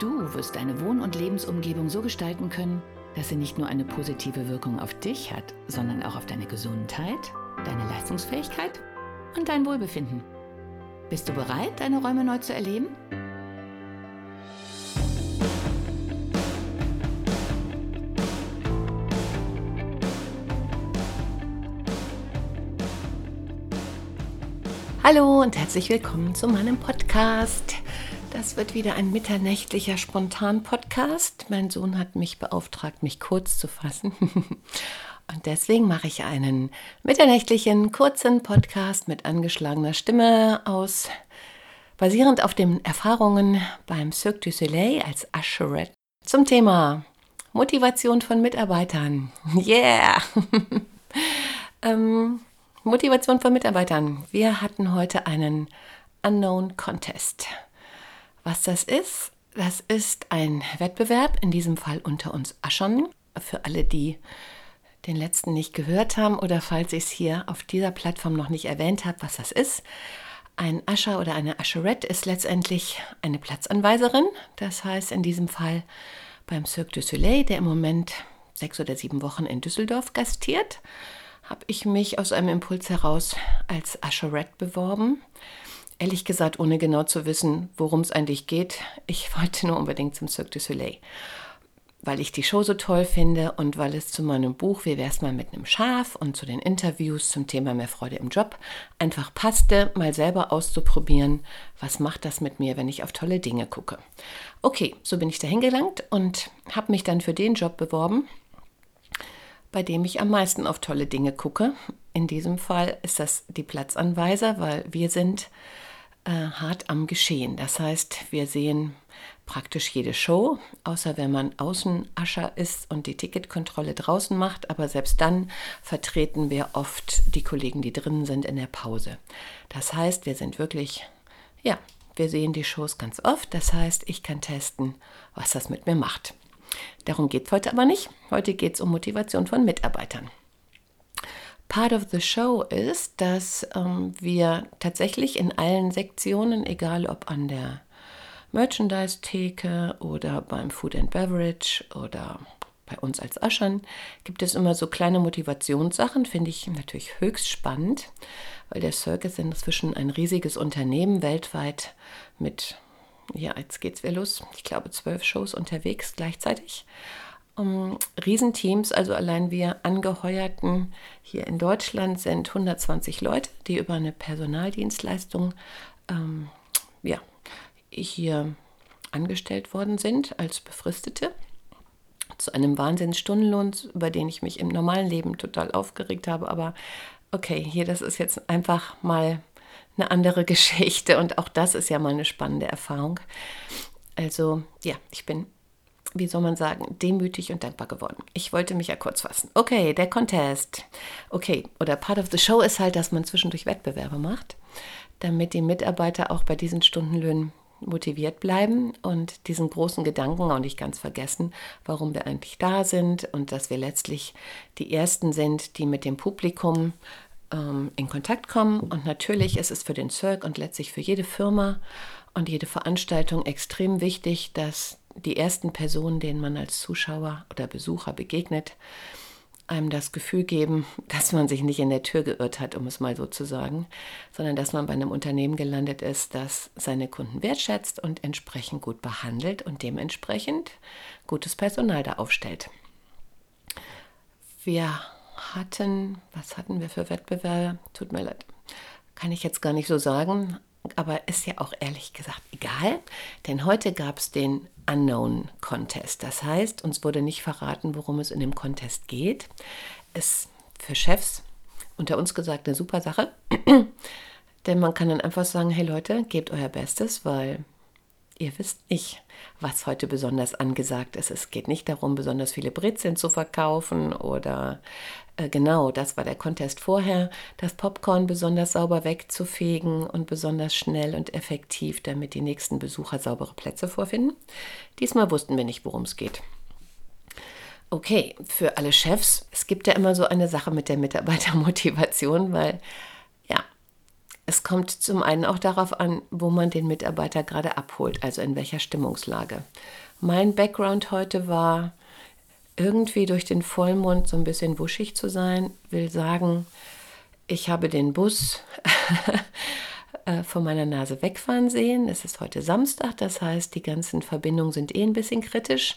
Du wirst deine Wohn- und Lebensumgebung so gestalten können, dass sie nicht nur eine positive Wirkung auf dich hat, sondern auch auf deine Gesundheit, deine Leistungsfähigkeit und dein Wohlbefinden. Bist du bereit, deine Räume neu zu erleben? Hallo und herzlich willkommen zu meinem Podcast. Das wird wieder ein mitternächtlicher Spontan-Podcast. Mein Sohn hat mich beauftragt, mich kurz zu fassen. Und deswegen mache ich einen mitternächtlichen, kurzen Podcast mit angeschlagener Stimme aus, basierend auf den Erfahrungen beim Cirque du Soleil als Usherette zum Thema Motivation von Mitarbeitern. Yeah! ähm, Motivation von Mitarbeitern. Wir hatten heute einen Unknown Contest. Was das ist, das ist ein Wettbewerb, in diesem Fall unter uns Aschern. Für alle, die den letzten nicht gehört haben oder falls ich es hier auf dieser Plattform noch nicht erwähnt habe, was das ist. Ein Ascher oder eine Ascherette ist letztendlich eine Platzanweiserin. Das heißt in diesem Fall beim Cirque du Soleil, der im Moment sechs oder sieben Wochen in Düsseldorf gastiert habe ich mich aus einem Impuls heraus als Usherette beworben. Ehrlich gesagt, ohne genau zu wissen, worum es eigentlich geht. Ich wollte nur unbedingt zum Cirque du Soleil, weil ich die Show so toll finde und weil es zu meinem Buch Wie wär's mal mit einem Schaf und zu den Interviews zum Thema mehr Freude im Job einfach passte, mal selber auszuprobieren, was macht das mit mir, wenn ich auf tolle Dinge gucke. Okay, so bin ich dahin gelangt und habe mich dann für den Job beworben bei dem ich am meisten auf tolle Dinge gucke. In diesem Fall ist das die Platzanweiser, weil wir sind äh, hart am Geschehen. Das heißt, wir sehen praktisch jede Show, außer wenn man Außenascher ist und die Ticketkontrolle draußen macht. Aber selbst dann vertreten wir oft die Kollegen, die drinnen sind, in der Pause. Das heißt, wir sind wirklich, ja, wir sehen die Shows ganz oft. Das heißt, ich kann testen, was das mit mir macht. Darum geht es heute aber nicht. Heute geht es um Motivation von Mitarbeitern. Part of the show ist, dass ähm, wir tatsächlich in allen Sektionen, egal ob an der Merchandise-Theke oder beim Food and Beverage oder bei uns als Aschern, gibt es immer so kleine Motivationssachen, finde ich natürlich höchst spannend, weil der Circus inzwischen ein riesiges Unternehmen weltweit mit ja, jetzt geht's wieder los. Ich glaube, zwölf Shows unterwegs gleichzeitig. Um, Riesenteams, also allein wir Angeheuerten hier in Deutschland sind 120 Leute, die über eine Personaldienstleistung ähm, ja, hier angestellt worden sind als Befristete zu einem Wahnsinnsstundenlohn, über den ich mich im normalen Leben total aufgeregt habe. Aber okay, hier, das ist jetzt einfach mal eine andere Geschichte und auch das ist ja mal eine spannende Erfahrung. Also ja, ich bin, wie soll man sagen, demütig und dankbar geworden. Ich wollte mich ja kurz fassen. Okay, der Contest. Okay, oder Part of the Show ist halt, dass man zwischendurch Wettbewerbe macht, damit die Mitarbeiter auch bei diesen Stundenlöhnen motiviert bleiben und diesen großen Gedanken auch nicht ganz vergessen, warum wir eigentlich da sind und dass wir letztlich die Ersten sind, die mit dem Publikum ähm, in Kontakt kommen. Und natürlich ist es für den Cirque und letztlich für jede Firma und jede Veranstaltung extrem wichtig, dass die ersten Personen, denen man als Zuschauer oder Besucher begegnet, einem das Gefühl geben, dass man sich nicht in der Tür geirrt hat, um es mal so zu sagen, sondern dass man bei einem Unternehmen gelandet ist, das seine Kunden wertschätzt und entsprechend gut behandelt und dementsprechend gutes Personal da aufstellt. Wir hatten, was hatten wir für Wettbewerbe? Tut mir leid, kann ich jetzt gar nicht so sagen, aber ist ja auch ehrlich gesagt egal, denn heute gab es den Unknown Contest. Das heißt, uns wurde nicht verraten, worum es in dem Contest geht. Ist für Chefs unter uns gesagt eine super Sache, denn man kann dann einfach sagen, hey Leute, gebt euer Bestes, weil ihr wisst nicht, was heute besonders angesagt ist. Es geht nicht darum, besonders viele Brezeln zu verkaufen oder äh, genau, das war der Contest vorher, das Popcorn besonders sauber wegzufegen und besonders schnell und effektiv, damit die nächsten Besucher saubere Plätze vorfinden. Diesmal wussten wir nicht, worum es geht. Okay, für alle Chefs, es gibt ja immer so eine Sache mit der Mitarbeitermotivation, weil es kommt zum einen auch darauf an, wo man den Mitarbeiter gerade abholt, also in welcher Stimmungslage. Mein Background heute war, irgendwie durch den Vollmond so ein bisschen wuschig zu sein, will sagen, ich habe den Bus äh, von meiner Nase wegfahren sehen. Es ist heute Samstag, das heißt, die ganzen Verbindungen sind eh ein bisschen kritisch.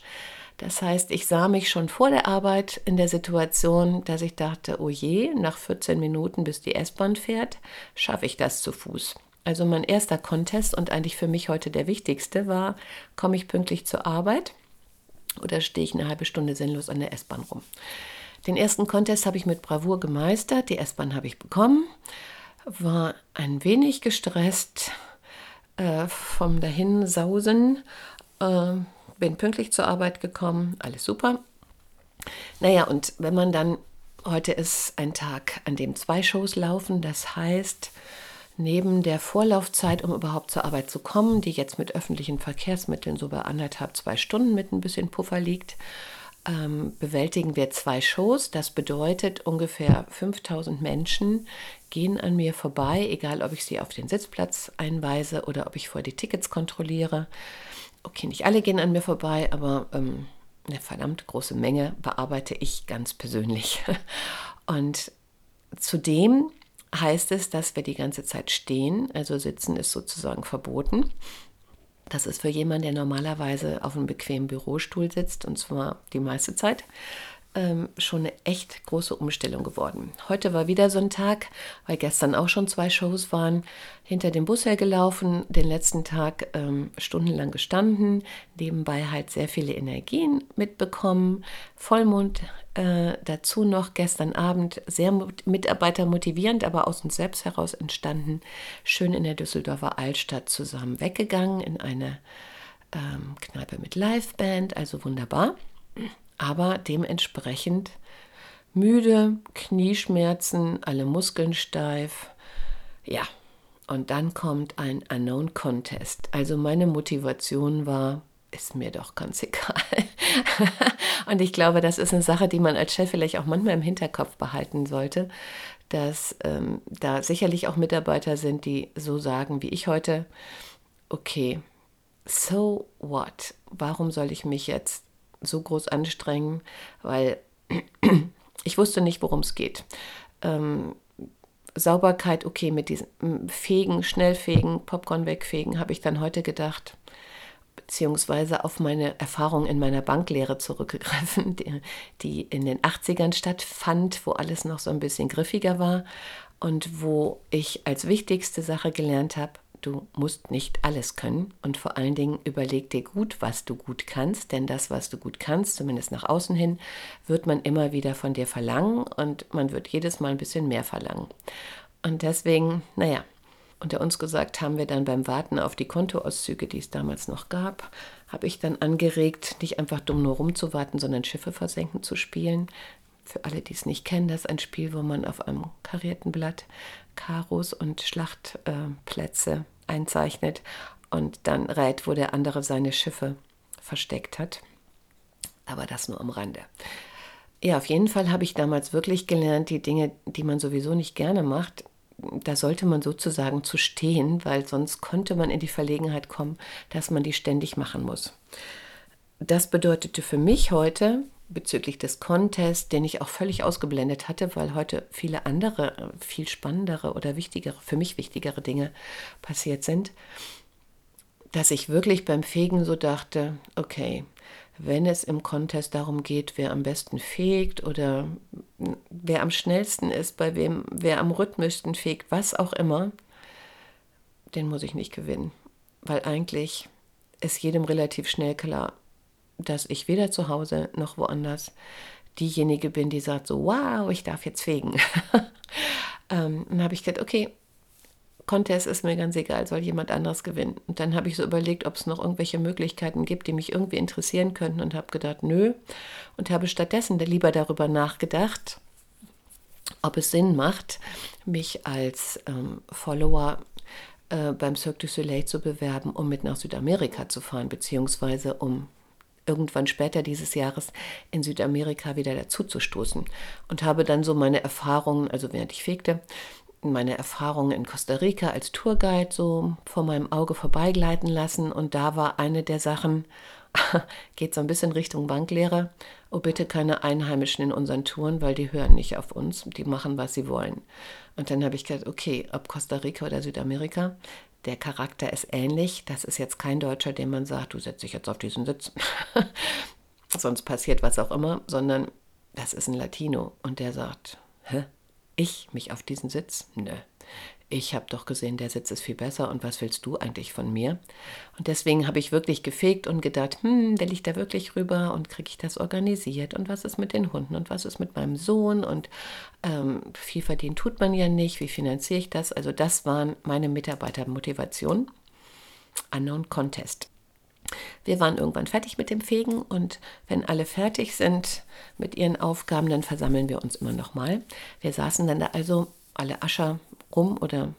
Das heißt, ich sah mich schon vor der Arbeit in der Situation, dass ich dachte, oh je, nach 14 Minuten, bis die S-Bahn fährt, schaffe ich das zu Fuß. Also mein erster Contest und eigentlich für mich heute der wichtigste war, komme ich pünktlich zur Arbeit oder stehe ich eine halbe Stunde sinnlos an der S-Bahn rum. Den ersten Contest habe ich mit Bravour gemeistert, die S-Bahn habe ich bekommen, war ein wenig gestresst äh, vom Dahinsausen, äh, bin pünktlich zur Arbeit gekommen, alles super. Naja, und wenn man dann, heute ist ein Tag, an dem zwei Shows laufen, das heißt, neben der Vorlaufzeit, um überhaupt zur Arbeit zu kommen, die jetzt mit öffentlichen Verkehrsmitteln so bei anderthalb, zwei Stunden mit ein bisschen Puffer liegt, ähm, bewältigen wir zwei Shows. Das bedeutet, ungefähr 5000 Menschen gehen an mir vorbei, egal ob ich sie auf den Sitzplatz einweise oder ob ich vor die Tickets kontrolliere. Okay, nicht alle gehen an mir vorbei, aber ähm, eine verdammt große Menge bearbeite ich ganz persönlich. Und zudem heißt es, dass wir die ganze Zeit stehen, also sitzen ist sozusagen verboten. Das ist für jemanden, der normalerweise auf einem bequemen Bürostuhl sitzt, und zwar die meiste Zeit, ähm, schon eine echt große Umstellung geworden. Heute war wieder so ein Tag, weil gestern auch schon zwei Shows waren, hinter dem Bus hergelaufen, den letzten Tag ähm, stundenlang gestanden, nebenbei halt sehr viele Energien mitbekommen, Vollmond äh, dazu noch gestern Abend sehr mitarbeitermotivierend, aber aus uns selbst heraus entstanden, schön in der Düsseldorfer Altstadt zusammen weggegangen in eine ähm, Kneipe mit Liveband, also wunderbar aber dementsprechend müde, Knieschmerzen, alle Muskeln steif. Ja, und dann kommt ein Unknown Contest. Also meine Motivation war, ist mir doch ganz egal. und ich glaube, das ist eine Sache, die man als Chef vielleicht auch manchmal im Hinterkopf behalten sollte, dass ähm, da sicherlich auch Mitarbeiter sind, die so sagen wie ich heute, okay, so what? Warum soll ich mich jetzt so groß anstrengen, weil ich wusste nicht, worum es geht. Ähm, Sauberkeit, okay, mit diesem Fegen, Schnellfegen, Popcorn wegfegen, habe ich dann heute gedacht, beziehungsweise auf meine Erfahrung in meiner Banklehre zurückgegriffen, die, die in den 80ern stattfand, wo alles noch so ein bisschen griffiger war und wo ich als wichtigste Sache gelernt habe, du musst nicht alles können und vor allen Dingen überleg dir gut, was du gut kannst, denn das, was du gut kannst, zumindest nach außen hin, wird man immer wieder von dir verlangen und man wird jedes Mal ein bisschen mehr verlangen. Und deswegen, naja, unter uns gesagt haben wir dann beim Warten auf die Kontoauszüge, die es damals noch gab, habe ich dann angeregt, nicht einfach dumm nur rumzuwarten, sondern Schiffe versenken zu spielen. Für alle, die es nicht kennen, das ist ein Spiel, wo man auf einem karierten Blatt Karos und Schlachtplätze einzeichnet und dann rät, wo der andere seine Schiffe versteckt hat. Aber das nur am Rande. Ja, auf jeden Fall habe ich damals wirklich gelernt, die Dinge, die man sowieso nicht gerne macht, da sollte man sozusagen zu stehen, weil sonst konnte man in die Verlegenheit kommen, dass man die ständig machen muss. Das bedeutete für mich heute, bezüglich des Contests, den ich auch völlig ausgeblendet hatte, weil heute viele andere, viel spannendere oder wichtigere, für mich wichtigere Dinge passiert sind, dass ich wirklich beim Fegen so dachte, okay, wenn es im Contest darum geht, wer am besten fegt oder wer am schnellsten ist, bei wem, wer am rhythmischsten fegt, was auch immer, den muss ich nicht gewinnen. Weil eigentlich ist jedem relativ schnell klar, dass ich weder zu Hause noch woanders diejenige bin, die sagt so, wow, ich darf jetzt fegen. ähm, dann habe ich gedacht, okay, Contest ist mir ganz egal, soll jemand anderes gewinnen. Und dann habe ich so überlegt, ob es noch irgendwelche Möglichkeiten gibt, die mich irgendwie interessieren könnten und habe gedacht, nö. Und habe stattdessen lieber darüber nachgedacht, ob es Sinn macht, mich als ähm, Follower äh, beim Cirque du Soleil zu bewerben, um mit nach Südamerika zu fahren, beziehungsweise um irgendwann später dieses Jahres in Südamerika wieder dazuzustoßen. Und habe dann so meine Erfahrungen, also während ich fegte, meine Erfahrungen in Costa Rica als Tourguide so vor meinem Auge vorbeigleiten lassen. Und da war eine der Sachen, geht so ein bisschen Richtung Banklehre, oh bitte keine Einheimischen in unseren Touren, weil die hören nicht auf uns, die machen, was sie wollen. Und dann habe ich gedacht, okay, ob Costa Rica oder Südamerika, der Charakter ist ähnlich. Das ist jetzt kein Deutscher, dem man sagt, du setzt dich jetzt auf diesen Sitz. Sonst passiert was auch immer, sondern das ist ein Latino und der sagt, hä? Ich mich auf diesen Sitz? Nö. Ich habe doch gesehen, der Sitz ist viel besser und was willst du eigentlich von mir? Und deswegen habe ich wirklich gefegt und gedacht, hm, will ich da wirklich rüber und kriege ich das organisiert und was ist mit den Hunden und was ist mit meinem Sohn und ähm, viel verdienen tut man ja nicht, wie finanziere ich das? Also das waren meine Mitarbeitermotivationen. Unknown Contest. Wir waren irgendwann fertig mit dem Fegen und wenn alle fertig sind mit ihren Aufgaben, dann versammeln wir uns immer noch mal. Wir saßen dann da also alle Ascher rum oder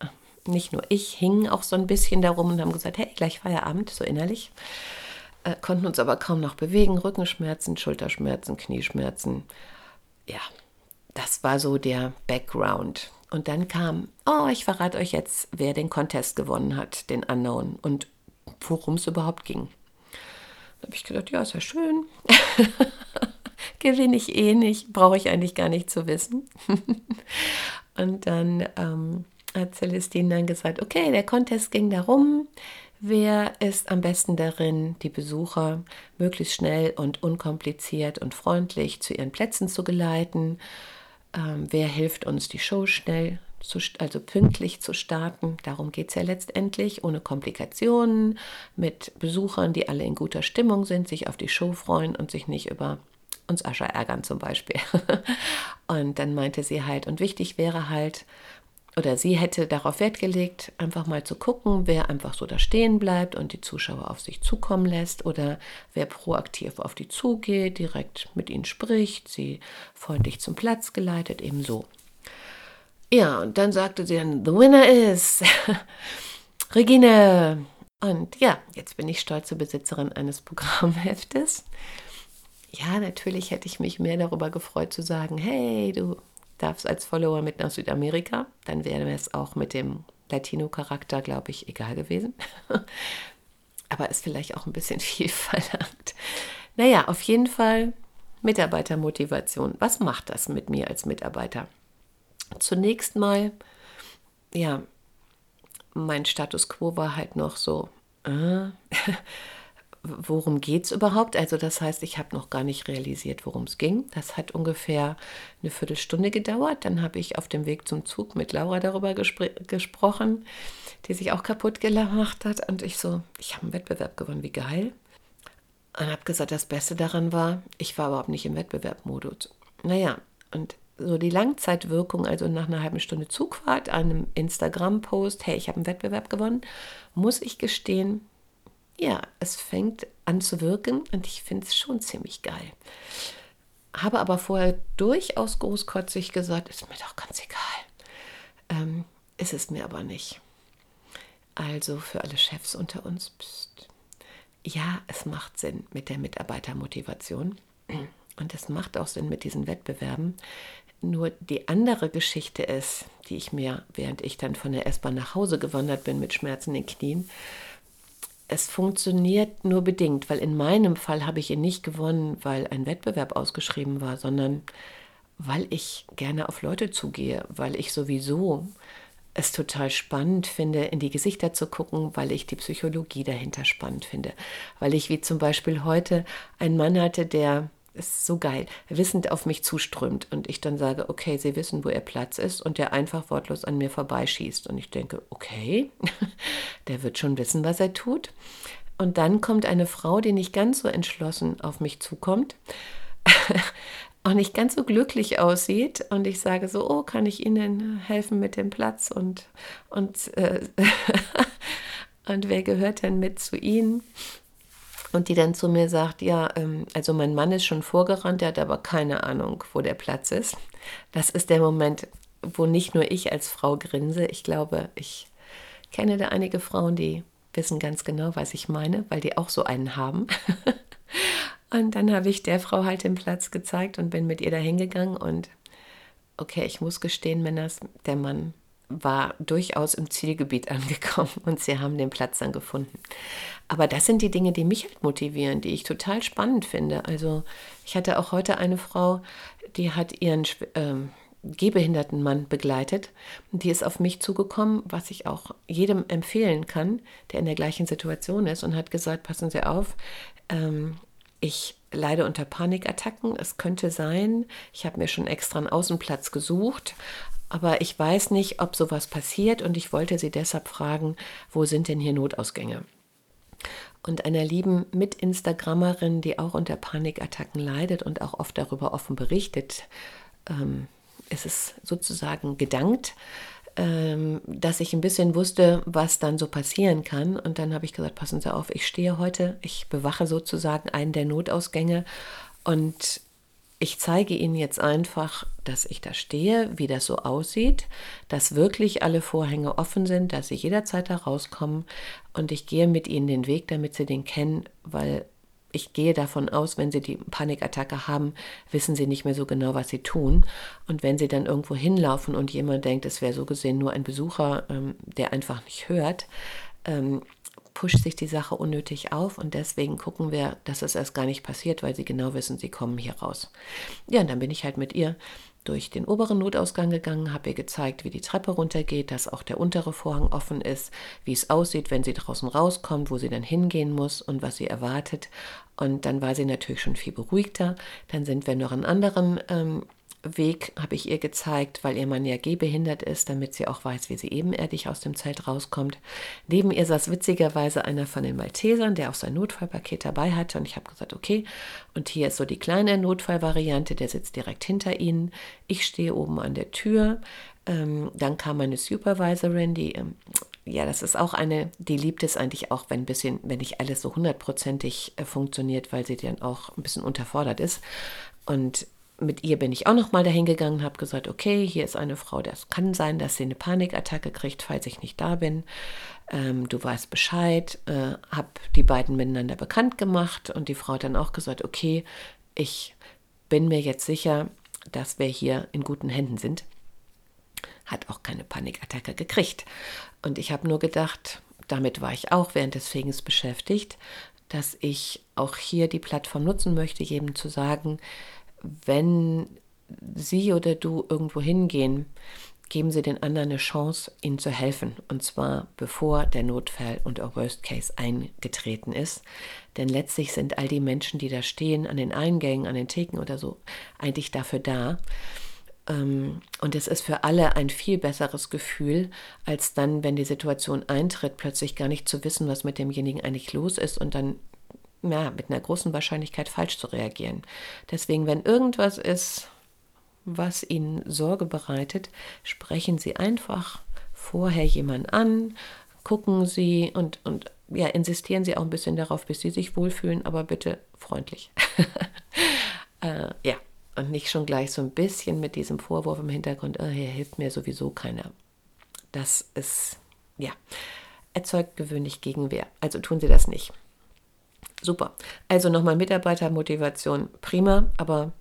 äh, nicht nur ich, hingen auch so ein bisschen darum und haben gesagt, hey, gleich Feierabend, so innerlich. Äh, konnten uns aber kaum noch bewegen, Rückenschmerzen, Schulterschmerzen, Knieschmerzen. Ja, das war so der Background. Und dann kam, oh, ich verrate euch jetzt, wer den Contest gewonnen hat, den Unknown. Und worum es überhaupt ging. Da habe ich gedacht, ja, ist ja schön. Gewinne ich eh nicht, brauche ich eigentlich gar nicht zu wissen. und dann ähm, hat Celestine dann gesagt, okay, der Contest ging darum, wer ist am besten darin, die Besucher möglichst schnell und unkompliziert und freundlich zu ihren Plätzen zu geleiten. Ähm, wer hilft uns, die Show schnell zu, also pünktlich zu starten. Darum geht es ja letztendlich, ohne Komplikationen, mit Besuchern, die alle in guter Stimmung sind, sich auf die Show freuen und sich nicht über uns Ascher ärgern zum Beispiel. und dann meinte sie halt, und wichtig wäre halt, oder sie hätte darauf Wert gelegt, einfach mal zu gucken, wer einfach so da stehen bleibt und die Zuschauer auf sich zukommen lässt oder wer proaktiv auf die zugeht, direkt mit ihnen spricht, sie freundlich zum Platz geleitet, eben so. Ja, und dann sagte sie dann, the winner is Regine. Und ja, jetzt bin ich stolze Besitzerin eines Programmheftes. Ja, natürlich hätte ich mich mehr darüber gefreut zu sagen, hey, du darfst als Follower mit nach Südamerika. Dann wäre es auch mit dem Latino-Charakter, glaube ich, egal gewesen. Aber ist vielleicht auch ein bisschen viel verlangt. Naja, auf jeden Fall Mitarbeitermotivation. Was macht das mit mir als Mitarbeiter? Zunächst mal, ja, mein Status quo war halt noch so, äh, worum geht es überhaupt? Also das heißt, ich habe noch gar nicht realisiert, worum es ging. Das hat ungefähr eine Viertelstunde gedauert. Dann habe ich auf dem Weg zum Zug mit Laura darüber gespr gesprochen, die sich auch kaputt gemacht hat. Und ich so, ich habe einen Wettbewerb gewonnen, wie geil. Und habe gesagt, das Beste daran war, ich war überhaupt nicht im Wettbewerbmodus. Naja, und so die Langzeitwirkung, also nach einer halben Stunde Zugfahrt, einem Instagram-Post, hey, ich habe einen Wettbewerb gewonnen, muss ich gestehen, ja, es fängt an zu wirken und ich finde es schon ziemlich geil. Habe aber vorher durchaus großkotzig gesagt, ist mir doch ganz egal. Ähm, ist es mir aber nicht. Also für alle Chefs unter uns, pst. ja, es macht Sinn mit der Mitarbeitermotivation. Und es macht auch Sinn mit diesen Wettbewerben. Nur die andere Geschichte ist, die ich mir, während ich dann von der S-Bahn nach Hause gewandert bin mit Schmerzen in den Knien, es funktioniert nur bedingt, weil in meinem Fall habe ich ihn nicht gewonnen, weil ein Wettbewerb ausgeschrieben war, sondern weil ich gerne auf Leute zugehe, weil ich sowieso es total spannend finde, in die Gesichter zu gucken, weil ich die Psychologie dahinter spannend finde. Weil ich wie zum Beispiel heute einen Mann hatte, der ist so geil, wissend auf mich zuströmt und ich dann sage, okay, Sie wissen, wo Ihr Platz ist und der einfach wortlos an mir vorbeischießt. Und ich denke, okay, der wird schon wissen, was er tut. Und dann kommt eine Frau, die nicht ganz so entschlossen auf mich zukommt auch nicht ganz so glücklich aussieht und ich sage so, oh, kann ich Ihnen helfen mit dem Platz und, und, äh, und wer gehört denn mit zu Ihnen? Und die dann zu mir sagt, ja, ähm, also mein Mann ist schon vorgerannt, der hat aber keine Ahnung, wo der Platz ist. Das ist der Moment, wo nicht nur ich als Frau grinse. Ich glaube, ich kenne da einige Frauen, die wissen ganz genau, was ich meine, weil die auch so einen haben. und dann habe ich der Frau halt den Platz gezeigt und bin mit ihr da hingegangen. Und okay, ich muss gestehen, Männers, der Mann war durchaus im Zielgebiet angekommen und sie haben den Platz dann gefunden. Aber das sind die Dinge, die mich halt motivieren, die ich total spannend finde. Also ich hatte auch heute eine Frau, die hat ihren ähm, gehbehinderten Mann begleitet die ist auf mich zugekommen, was ich auch jedem empfehlen kann, der in der gleichen Situation ist und hat gesagt, passen Sie auf, ähm, ich leide unter Panikattacken. Es könnte sein, ich habe mir schon extra einen Außenplatz gesucht, aber ich weiß nicht, ob sowas passiert und ich wollte sie deshalb fragen, wo sind denn hier Notausgänge? Und einer lieben Mit-Instagrammerin, die auch unter Panikattacken leidet und auch oft darüber offen berichtet, ähm, ist es sozusagen gedankt, ähm, dass ich ein bisschen wusste, was dann so passieren kann. Und dann habe ich gesagt, passen Sie auf, ich stehe heute, ich bewache sozusagen einen der Notausgänge und ich zeige Ihnen jetzt einfach, dass ich da stehe, wie das so aussieht, dass wirklich alle Vorhänge offen sind, dass Sie jederzeit da rauskommen und ich gehe mit Ihnen den Weg, damit Sie den kennen, weil ich gehe davon aus, wenn Sie die Panikattacke haben, wissen Sie nicht mehr so genau, was Sie tun. Und wenn Sie dann irgendwo hinlaufen und jemand denkt, es wäre so gesehen nur ein Besucher, ähm, der einfach nicht hört, ähm, pusht sich die Sache unnötig auf und deswegen gucken wir, dass es erst gar nicht passiert, weil sie genau wissen, sie kommen hier raus. Ja, und dann bin ich halt mit ihr durch den oberen Notausgang gegangen, habe ihr gezeigt, wie die Treppe runtergeht, dass auch der untere Vorhang offen ist, wie es aussieht, wenn sie draußen rauskommt, wo sie dann hingehen muss und was sie erwartet. Und dann war sie natürlich schon viel beruhigter. Dann sind wir noch einen anderen ähm, Weg habe ich ihr gezeigt, weil ihr Mann ja gehbehindert ist, damit sie auch weiß, wie sie ebenerdig aus dem Zelt rauskommt. Neben ihr saß witzigerweise einer von den Maltesern, der auch sein Notfallpaket dabei hatte. Und ich habe gesagt, okay, und hier ist so die kleine Notfallvariante, der sitzt direkt hinter ihnen. Ich stehe oben an der Tür. Ähm, dann kam meine Supervisorin, die, ähm, ja, das ist auch eine, die liebt es eigentlich auch, wenn ein bisschen, wenn nicht alles so hundertprozentig äh, funktioniert, weil sie dann auch ein bisschen unterfordert ist. Und mit ihr bin ich auch noch mal dahin gegangen, habe gesagt, okay, hier ist eine Frau, das kann sein, dass sie eine Panikattacke kriegt, falls ich nicht da bin. Ähm, du weißt Bescheid, äh, habe die beiden miteinander bekannt gemacht und die Frau hat dann auch gesagt, okay, ich bin mir jetzt sicher, dass wir hier in guten Händen sind. Hat auch keine Panikattacke gekriegt. Und ich habe nur gedacht, damit war ich auch während des Fegens beschäftigt, dass ich auch hier die Plattform nutzen möchte, jedem zu sagen, wenn Sie oder du irgendwo hingehen, geben Sie den anderen eine Chance, ihnen zu helfen. Und zwar bevor der Notfall und der Worst Case eingetreten ist. Denn letztlich sind all die Menschen, die da stehen, an den Eingängen, an den Theken oder so, eigentlich dafür da. Ähm, und es ist für alle ein viel besseres Gefühl, als dann, wenn die Situation eintritt, plötzlich gar nicht zu wissen, was mit demjenigen eigentlich los ist und dann ja, mit einer großen Wahrscheinlichkeit falsch zu reagieren. Deswegen, wenn irgendwas ist, was Ihnen Sorge bereitet, sprechen Sie einfach vorher jemanden an, gucken Sie und, und ja, insistieren Sie auch ein bisschen darauf, bis Sie sich wohlfühlen, aber bitte freundlich. äh, ja, und nicht schon gleich so ein bisschen mit diesem Vorwurf im Hintergrund, oh, hier hilft mir sowieso keiner. Das ist, ja, erzeugt gewöhnlich Gegenwehr. Also tun Sie das nicht. Super. Also nochmal Mitarbeitermotivation, prima, aber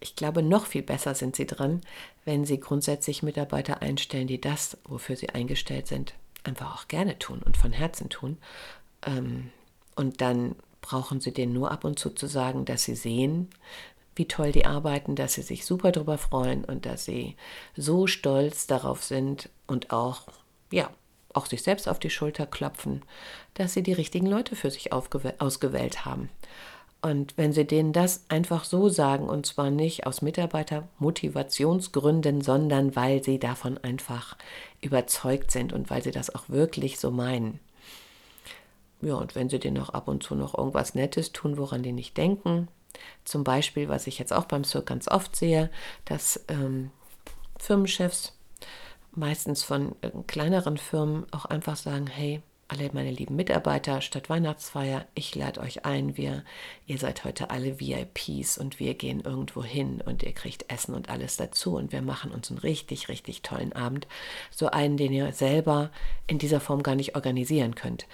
ich glaube, noch viel besser sind Sie dran, wenn Sie grundsätzlich Mitarbeiter einstellen, die das, wofür sie eingestellt sind, einfach auch gerne tun und von Herzen tun. Ähm, und dann brauchen Sie denen nur ab und zu zu sagen, dass Sie sehen, wie toll die arbeiten, dass Sie sich super darüber freuen und dass Sie so stolz darauf sind und auch, ja, auch sich selbst auf die Schulter klopfen, dass sie die richtigen Leute für sich ausgewählt haben. Und wenn sie denen das einfach so sagen, und zwar nicht aus Mitarbeitermotivationsgründen, sondern weil sie davon einfach überzeugt sind und weil sie das auch wirklich so meinen. Ja, und wenn sie denen auch ab und zu noch irgendwas Nettes tun, woran die nicht denken, Zum Beispiel, was ich jetzt auch beim Cirque ganz oft sehe, dass ähm, Firmenchefs meistens von äh, kleineren Firmen auch einfach sagen, hey, alle meine lieben Mitarbeiter statt Weihnachtsfeier, ich lade euch ein, wir, ihr seid heute alle VIPs und wir gehen irgendwo hin und ihr kriegt Essen und alles dazu und wir machen uns einen richtig, richtig tollen Abend. So einen, den ihr selber in dieser Form gar nicht organisieren könnt.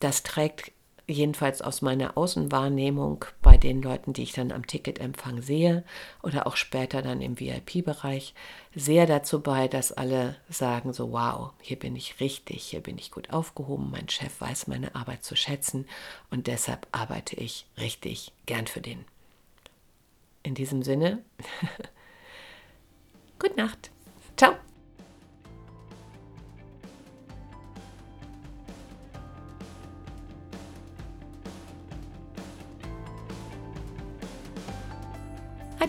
Das trägt jedenfalls aus meiner Außenwahrnehmung bei den Leuten, die ich dann am Ticketempfang sehe oder auch später dann im VIP-Bereich, sehr dazu bei, dass alle sagen so, wow, hier bin ich richtig, hier bin ich gut aufgehoben, mein Chef weiß meine Arbeit zu schätzen und deshalb arbeite ich richtig gern für den. In diesem Sinne, gute Nacht. Ciao.